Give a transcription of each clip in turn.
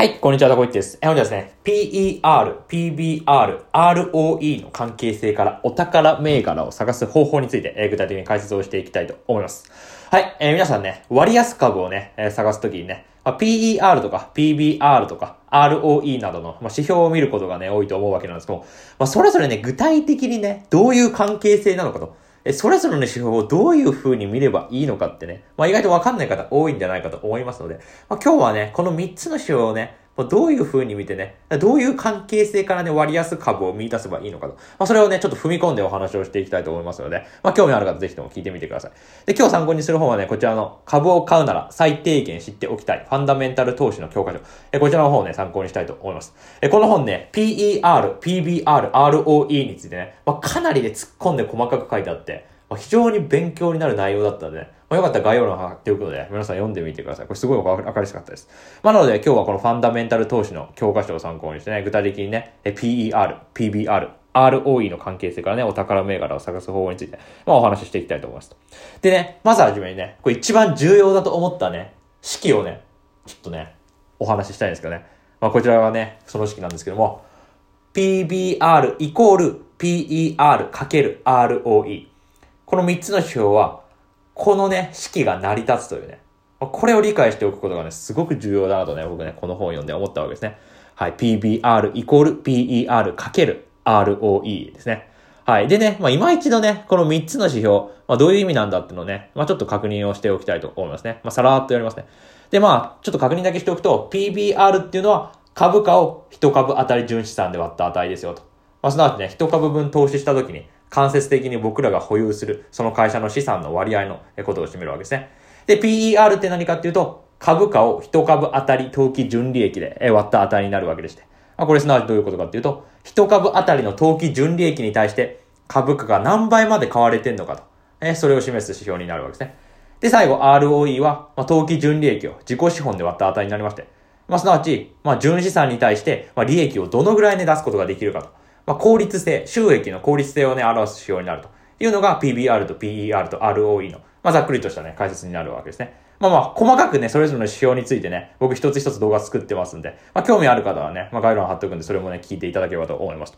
はい、こんにちは、タコイチです。え、本日はですね、PER、PBR、ROE の関係性からお宝銘柄を探す方法について、えー具体的に解説をしていきたいと思います。はい、えー皆さんね、割安株をね、えー探すときにね、まあ PER とか PBR とか ROE などの、まあ、指標を見ることがね、多いと思うわけなんですけども、まあ、それぞれね、具体的にね、どういう関係性なのかと、え、それぞれの指標をどういう風に見ればいいのかってね、まあ意外とわかんない方多いんじゃないかと思いますので、まあ今日はね、この3つの指標をね、まどういう風に見てね、どういう関係性からね、割安株を見出せばいいのかと。まあそれをね、ちょっと踏み込んでお話をしていきたいと思いますので、まあ興味ある方ぜひとも聞いてみてください。で、今日参考にする本はね、こちらの株を買うなら最低限知っておきたい、ファンダメンタル投資の教科書。え、こちらの方をね、参考にしたいと思います。え、この本ね、PER、PBR、ROE についてね、まあかなりで突っ込んで細かく書いてあって、まあ非常に勉強になる内容だったので、ね、まあ、よかったら概要欄を貼っておくので、皆さん読んでみてください。これすごいわかりやすかったです。まあ、なので今日はこのファンダメンタル投資の教科書を参考にしてね、具体的にね、PER、PBR、ROE の関係性からね、お宝銘柄を探す方法について、まあ、お話ししていきたいと思います。でね、まずはじめにね、これ一番重要だと思ったね、式をね、ちょっとね、お話ししたいんですけどね。まあ、こちらがね、その式なんですけども、PBR イコール PER かける ROE。この3つの指標は、このね、式が成り立つというね。これを理解しておくことがね、すごく重要だなとね、僕ね、この本を読んで思ったわけですね。はい。PBR イコール PER かける ROE ですね。はい。でね、まあ、今一度ね、この3つの指標、まあ、どういう意味なんだっていうのをね、まあ、ちょっと確認をしておきたいと思いますね。まあ、さらっとやりますね。で、まあ、ちょっと確認だけしておくと、PBR っていうのは、株価を1株当たり純資産で割った値ですよと。まあ、すなわちね、1株分投資したときに、間接的に僕らが保有する、その会社の資産の割合のことを占めるわけですね。で、PER って何かっていうと、株価を1株当たり当期純利益で割った値になるわけでして。これすなわちどういうことかっていうと、1株当たりの当期純利益に対して、株価が何倍まで買われてんのかと。えそれを示す指標になるわけですね。で、最後 ROE は、まあ、当期純利益を自己資本で割った値になりまして、まあ、すなわち、まあ、純資産に対して、まあ、利益をどのぐらいね出すことができるかと。まあ、効率性、収益の効率性をね、表す指標になるというのが PBR と PER と ROE の、まあ、ざっくりとしたね、解説になるわけですね。まあまあ、細かくね、それぞれの指標についてね、僕一つ一つ動画作ってますんで、まあ、興味ある方はね、まあ、概要欄貼っておくんで、それもね、聞いていただければと思います。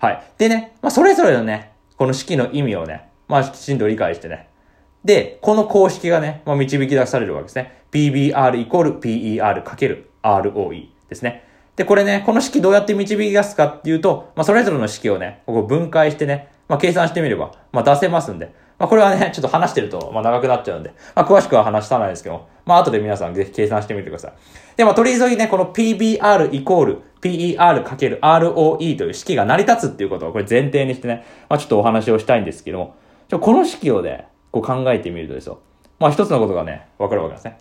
はい。でね、まあ、それぞれのね、この式の意味をね、まあ、きちんと理解してね、で、この公式がね、まあ、導き出されるわけですね。PBR イコール PER かける ROE ですね。で、これね、この式どうやって導き出すかっていうと、まあ、それぞれの式をね、ここ分解してね、まあ、計算してみれば、まあ、出せますんで、まあ、これはね、ちょっと話してると、まあ、長くなっちゃうんで、まあ、詳しくは話さないですけど、まあ、後で皆さんぜひ計算してみてください。で、まあ、取り急ぎね、この PBR イコール PER かける ROE という式が成り立つっていうことをこれ前提にしてね、まあ、ちょっとお話をしたいんですけども、ちょこの式をね、こう考えてみるとですよ。まあ、一つのことがね、わかるわけですね。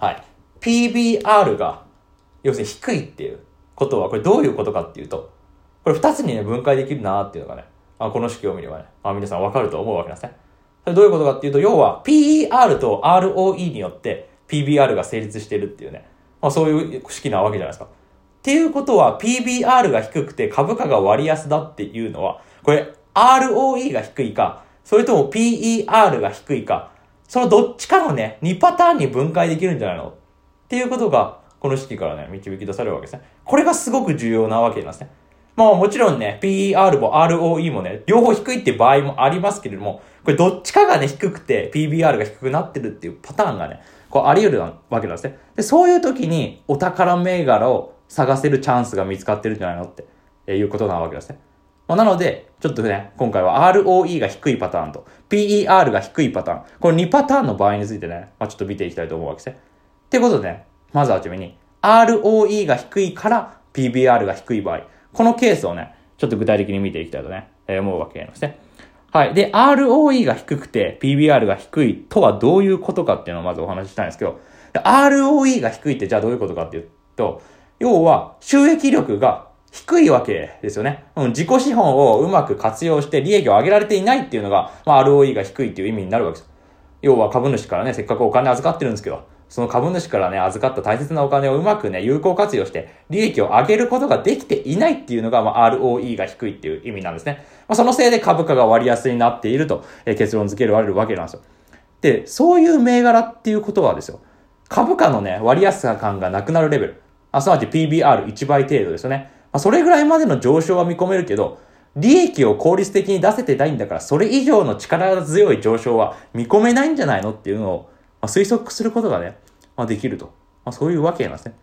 はい。PBR が、要するに低いっていうことは、これどういうことかっていうと、これ二つにね、分解できるなっていうのがね、あ、この式を見ればね、あ、皆さんわかると思うわけなんですね。それどういうことかっていうと、要は PER と ROE によって PBR が成立してるっていうね、まあ、そういう式なわけじゃないですか。っていうことは PBR が低くて株価が割安だっていうのは、これ ROE が低いか、それとも PER が低いか、そのどっちかのね、2パターンに分解できるんじゃないの？っていうことが、この式からね、導き出されるわけですね。これがすごく重要なわけなんですね。まあもちろんね、PER も ROE もね、両方低いってい場合もありますけれども、これどっちかがね、低くて PBR が低くなってるっていうパターンがね、こうあり得るわけなんですね。で、そういう時にお宝銘柄を探せるチャンスが見つかってるんじゃないのっていうことなわけですね。まあ、なので、ちょっとね、今回は ROE が低いパターンと PER が低いパターン、この2パターンの場合についてね、まあ、ちょっと見ていきたいと思うわけですね。ってことでね、まずはじめに、ROE が低いから PBR が低い場合、このケースをね、ちょっと具体的に見ていきたいとね、えー思うわけなんですね。はい。で、ROE が低くて PBR が低いとはどういうことかっていうのをまずお話ししたいんですけど、ROE が低いってじゃあどういうことかっていうと、要は収益力が低いわけですよね。うん、自己資本をうまく活用して利益を上げられていないっていうのが、まあ、ROE が低いっていう意味になるわけです。要は株主からね、せっかくお金預かってるんですけど、その株主からね、預かった大切なお金をうまくね、有効活用して、利益を上げることができていないっていうのが、まあ、ROE が低いっていう意味なんですね。まあ、そのせいで株価が割安になっていると、えー結論付けられるわけなんですよ。で、そういう銘柄っていうことはですよ、株価のね、割安感がなくなるレベル。あ、すなわち PBR1 倍程度ですよね。まあ、それぐらいまでの上昇は見込めるけど、利益を効率的に出せてないんだから、それ以上の力強い上昇は見込めないんじゃないのっていうのを、まあ、推測することがね、まあ、できると。まあ、そういうわけなんですね。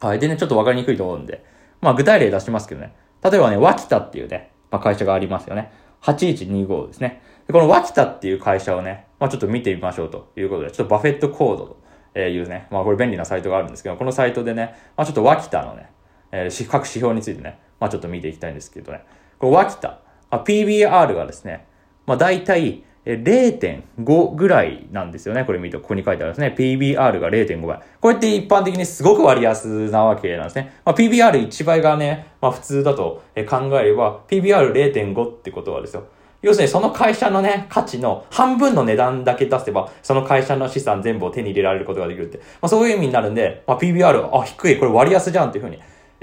はい。でね、ちょっとわかりにくいと思うんで、まあ、具体例出しますけどね。例えばね、脇田っていうね、まあ、会社がありますよね。8125ですね。でこの脇田っていう会社をね、まあ、ちょっと見てみましょうということで、ちょっとバフェットコードというね、まあ、これ便利なサイトがあるんですけど、このサイトでね、まあ、ちょっと脇田のね、えー、各指標についてね、まあ、ちょっと見ていきたいんですけどね。これ脇田、あ PBR がですね、まあ、大体、0.5ぐらいなんですよね。これ見ると、ここに書いてあるんですね。PBR が0.5倍。こうやって一般的にすごく割安なわけなんですね。まあ、PBR1 倍がね、まあ普通だと考えれば、PBR0.5 ってことはですよ。要するにその会社のね、価値の半分の値段だけ出せば、その会社の資産全部を手に入れられることができるって。まあそういう意味になるんで、まあ PBR、あ、低い、これ割安じゃんっていうふうに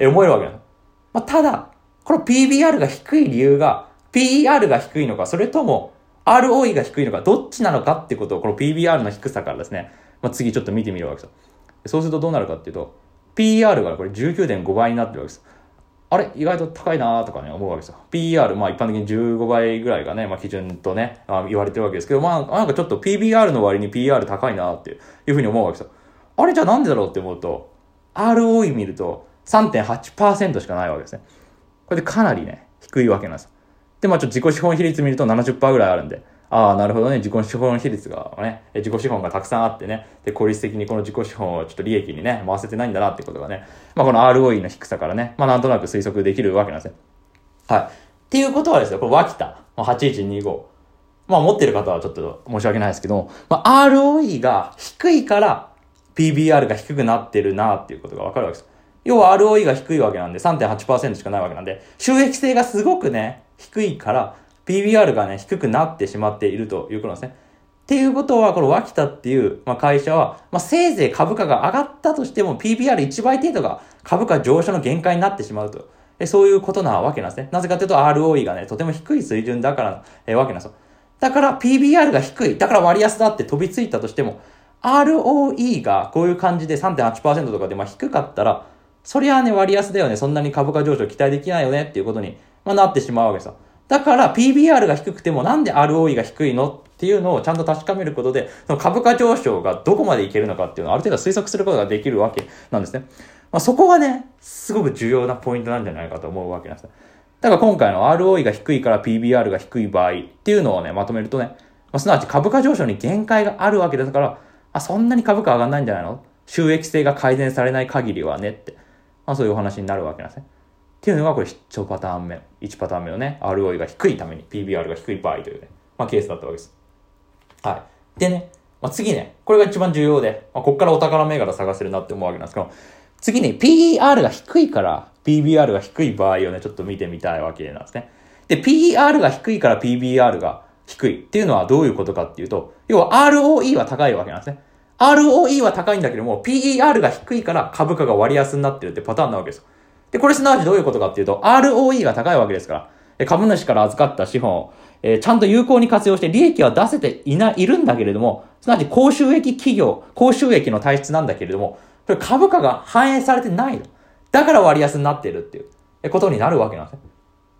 思えるわけです。まあただ、この PBR が低い理由が、PR が低いのか、それとも ROE が低いのか、どっちなのかってことを、この PBR の低さからですね、まあ、次ちょっと見てみるわけですよ。そうするとどうなるかっていうと、PR がこれ19.5倍になってるわけです。あれ？意外と高いなーとかね、思うわけですよ。PR、まあ一般的に15倍ぐらいがね、まあ基準とね、あ言われてるわけですけど、まあなんかちょっと PBR の割に PR 高いなーっていうふうに思うわけですよ。あれ？じゃあなんでだろうって思うと、ROE 見ると3.8%しかないわけですね。これでかなりね、低いわけなんですよ。で、まあちょっと自己資本比率見ると70%ぐらいあるんで、ああ、なるほどね、自己資本比率がね、自己資本がたくさんあってね、で、効率的にこの自己資本をちょっと利益にね、回せてないんだなってことがね、まあこの ROE の低さからね、まあなんとなく推測できるわけなんですね。はい。っていうことはですよ、これ脇田、まあ、8125。まあ持ってる方はちょっと申し訳ないですけど、まあ ROE が低いから PBR が低くなってるなっていうことがわかるわけです。要は ROE が低いわけなんで3.8%しかないわけなんで、収益性がすごくね、低いから、PBR がね、低くなってしまっているということなんですね。っていうことは、この脇田っていう、まあ、会社は、まあ、せいぜい株価が上がったとしても PBR1 倍程度が株価上昇の限界になってしまうと。えそういうことなわけなんですね。なぜかというと ROE がね、とても低い水準だから、えわけなんですよ。だから PBR が低い。だから割安だって飛びついたとしても、ROE がこういう感じで3.8%とかでまあ低かったら、そりゃあね、割安だよね。そんなに株価上昇期待できないよねっていうことにまあ、なってしまうわけですよ。だから PBR が低くてもなんで ROE が低いのっていうのをちゃんと確かめることで、その株価上昇がどこまでいけるのかっていうのをある程度推測することができるわけなんですね。まあ、そこがね、すごく重要なポイントなんじゃないかと思うわけなんですね。だから今回の ROE が低いから PBR が低い場合っていうのをね、まとめるとね、まあ、すなわち株価上昇に限界があるわけですから、あ、そんなに株価上がんないんじゃないの？収益性が改善されない限りはねって、まあそういうお話になるわけなんですね。っていうのがこれ必聴パターン目。1パターン目のね、ROE が低いために PBR が低い場合というね、まあケースだったわけです。はい。でね、まあ、次ね、これが一番重要で、まあ、ここからお宝銘柄探せるなって思うわけなんですけど、次に PER が低いから PBR が低い場合をね、ちょっと見てみたいわけなんですね。で、PER が低いから PBR が低いっていうのはどういうことかっていうと、要は ROE は高いわけなんですね。ROE は高いんだけども、PER が低いから株価が割安になってるってパターンなわけですよ。で、これすなわちどういうことかっていうと、ROE が高いわけですから、株主から預かった資本を、えー、ちゃんと有効に活用して利益は出せていない、いるんだけれども、すなわち高収益企業、高収益の体質なんだけれども、これ株価が反映されてないの。だから割安になってるっていうことになるわけなんですね。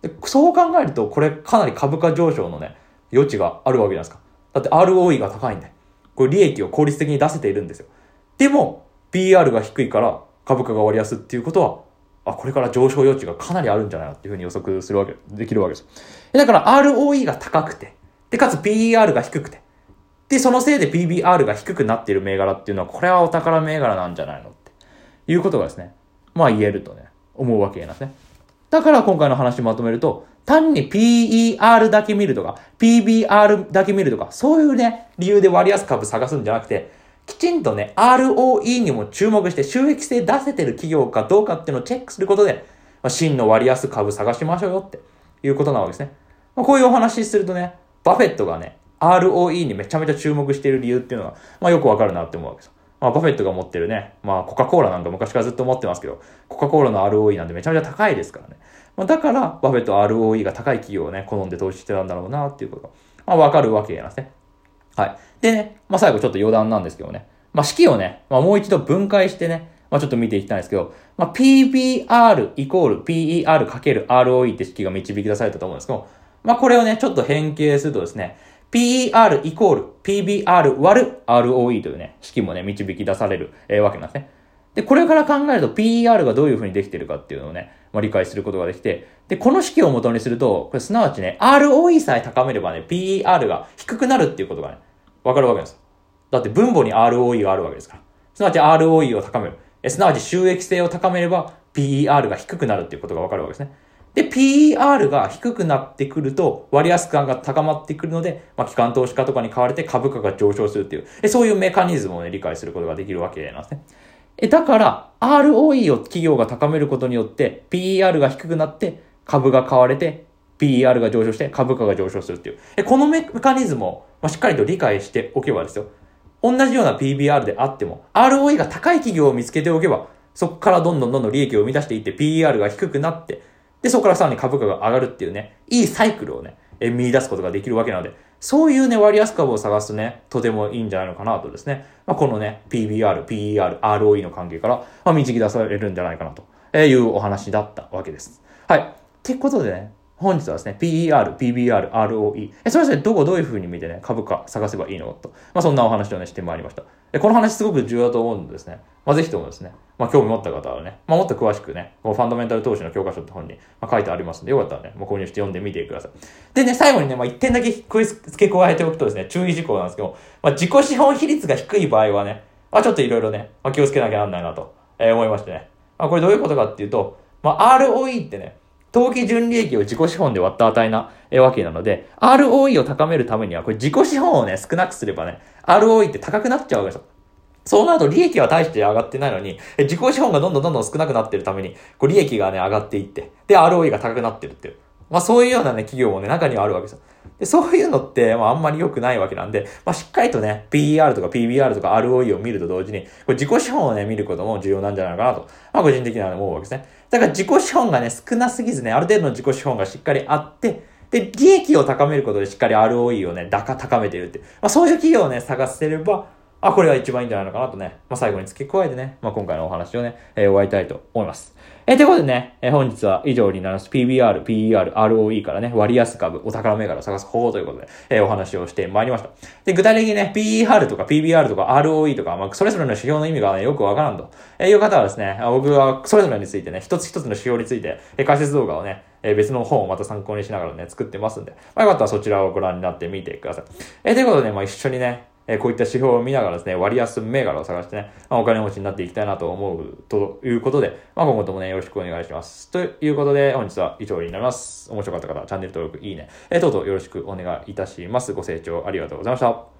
でそう考えると、これかなり株価上昇のね、余地があるわけじゃないですか。だって ROE が高いんで。これ利益を効率的に出せているんですよ。でも、PR が低いから株価が割安っていうことはあ、これから上昇余地がかなりあるんじゃないかっていうふうに予測するわけ、できるわけです。だから ROE が高くて、で、かつ PER が低くて、で、そのせいで PBR が低くなっている銘柄っていうのは、これはお宝銘柄なんじゃないのっていうことがですね、まあ言えるとね、思うわけなんですね。だから今回の話まとめると、単に PER だけ見るとか、PBR だけ見るとか、そういうね、理由で割安株探すんじゃなくて、きちんとね、ROE にも注目して収益性出せてる企業かどうかっていうのをチェックすることで、まあ、真の割安株探しましょうよっていうことなわけですね。まあ、こういうお話しするとね、バフェットがね、ROE にめちゃめちゃ注目している理由っていうのは、まあよくわかるなって思うわけです。まあバフェットが持ってるね、まあコカ・コーラなんか昔からずっと持ってますけど、コカ・コーラの ROE なんてめちゃめちゃ高いですからね。まあだから、バフェット ROE が高い企業をね、好んで投資してたんだろうなっていうことが、まあわかるわけなんですね。はい。でね、まあ最後ちょっと余談なんですけどね。まあ式をね、まあもう一度分解してね、まあ、ちょっと見ていきたいんですけど、まあ、PBR イコール PER かける ROE って式が導き出されたと思うんですけど、まあ、これをね、ちょっと変形するとですね、PER イコール PBR 割る ROE というね、式もね、導き出される、えー、わけなんですね。で、これから考えると PER がどういう風にできてるかっていうのをね、まあ、理解することができて、で、この式を元にすると、これすなわちね、ROE さえ高めればね、PER が低くなるっていうことがね、わかるわけです。だって分母に ROE があるわけですから。すなわち ROE を高める。えすなわち収益性を高めれば PER が低くなるっていうことがわかるわけですね。で、PER が低くなってくると、割安感が高まってくるので、まあ、機関投資家とかに買われて株価が上昇するっていう、そういうメカニズムをね、理解することができるわけなんですね。え、だから、ROE を企業が高めることによって、PER が低くなって、株が買われて、PER が上昇して、株価が上昇するっていう。え、このメカニズムを、まあ、しっかりと理解しておけばですよ。同じような PBR であっても、ROE が高い企業を見つけておけば、そこからどんどんどんどん利益を生み出していって、PER が低くなって、で、そこからさらに株価が上がるっていうね、いいサイクルをね、え見出すことができるわけなので、そういうね、割安株を探すね、とてもいいんじゃないのかなとですね。まあ、このね、PBR、PER、ROE の関係から、まあ、導き出されるんじゃないかなというお話だったわけです。はい。ってことでね、本日はですね、PER、PBR、ROE。え、それぞれどこどういう風に見てね、株価探せばいいのと。まあ、そんなお話をね、してまいりました。え、この話すごく重要だと思うんですね。まあ、ぜひともですね、まあ、興味持った方はね、まあ、もっと詳しくね、このファンダメンタル投資の教科書って本に、まあ、書いてありますんで、よかったらね、もう購入して読んでみてください。でね、最後にね、まあ、一点だけ付け加えておくとですね、注意事項なんですけど、まあ、自己資本比率が低い場合はね、まあ、ちょっといろいろね、まあ、気をつけなきゃなんないなと、えー、思いましてね。まあ、これどういうことかっていうと、まあ、ROE ってね、当期純利益を自己資本で割った値なわけなので、ROE を高めるためには、これ自己資本をね、少なくすればね、ROE って高くなっちゃうわけですよ。そうなると利益は大して上がってないのに、自己資本がどんどんどんどん少なくなってるために、こう利益がね、上がっていって、で、ROE が高くなってるっていう。まあそういうようなね、企業もね、中にはあるわけですよ。で、そういうのって、まああんまり良くないわけなんで、まあしっかりとね、PER とか PBR とか ROE を見ると同時に、これ自己資本をね、見ることも重要なんじゃないかなと、まあ個人的には思うわけですね。だから自己資本がね、少なすぎずね、ある程度の自己資本がしっかりあって、で、利益を高めることでしっかり ROE をね、高、めているって。まあそういう企業をね、探せれば、あ、これが一番いいんじゃないのかなとね、まあ、最後に付け加えてね、まあ、今回のお話をね、えー、終わりたいと思います。えー、ということでね、えー、本日は以上になります。PBR、PER、ROE からね、割安株、お宝銘柄を探す方法ということで、えー、お話をしてまいりました。で、具体的にね、PER とか PBR とか ROE とか、まあ、それぞれの指標の意味がね、よくわからんと、え、いう方はですね、僕はそれぞれについてね、一つ一つの指標について、えー、解説動画をね、え別の本をまた参考にしながらね、作ってますんで、まあ、よかったらそちらをご覧になってみてください。え、ということで、まあ、一緒にね、えこういった指標を見ながらですね、割安銘柄を探してね、まあ、お金持ちになっていきたいなと思うということで、まあ、今後ともね、よろしくお願いします。ということで、本日は以上になります。面白かった方、チャンネル登録、いいね、えー、どうぞよろしくお願いいたします。ご清聴ありがとうございました。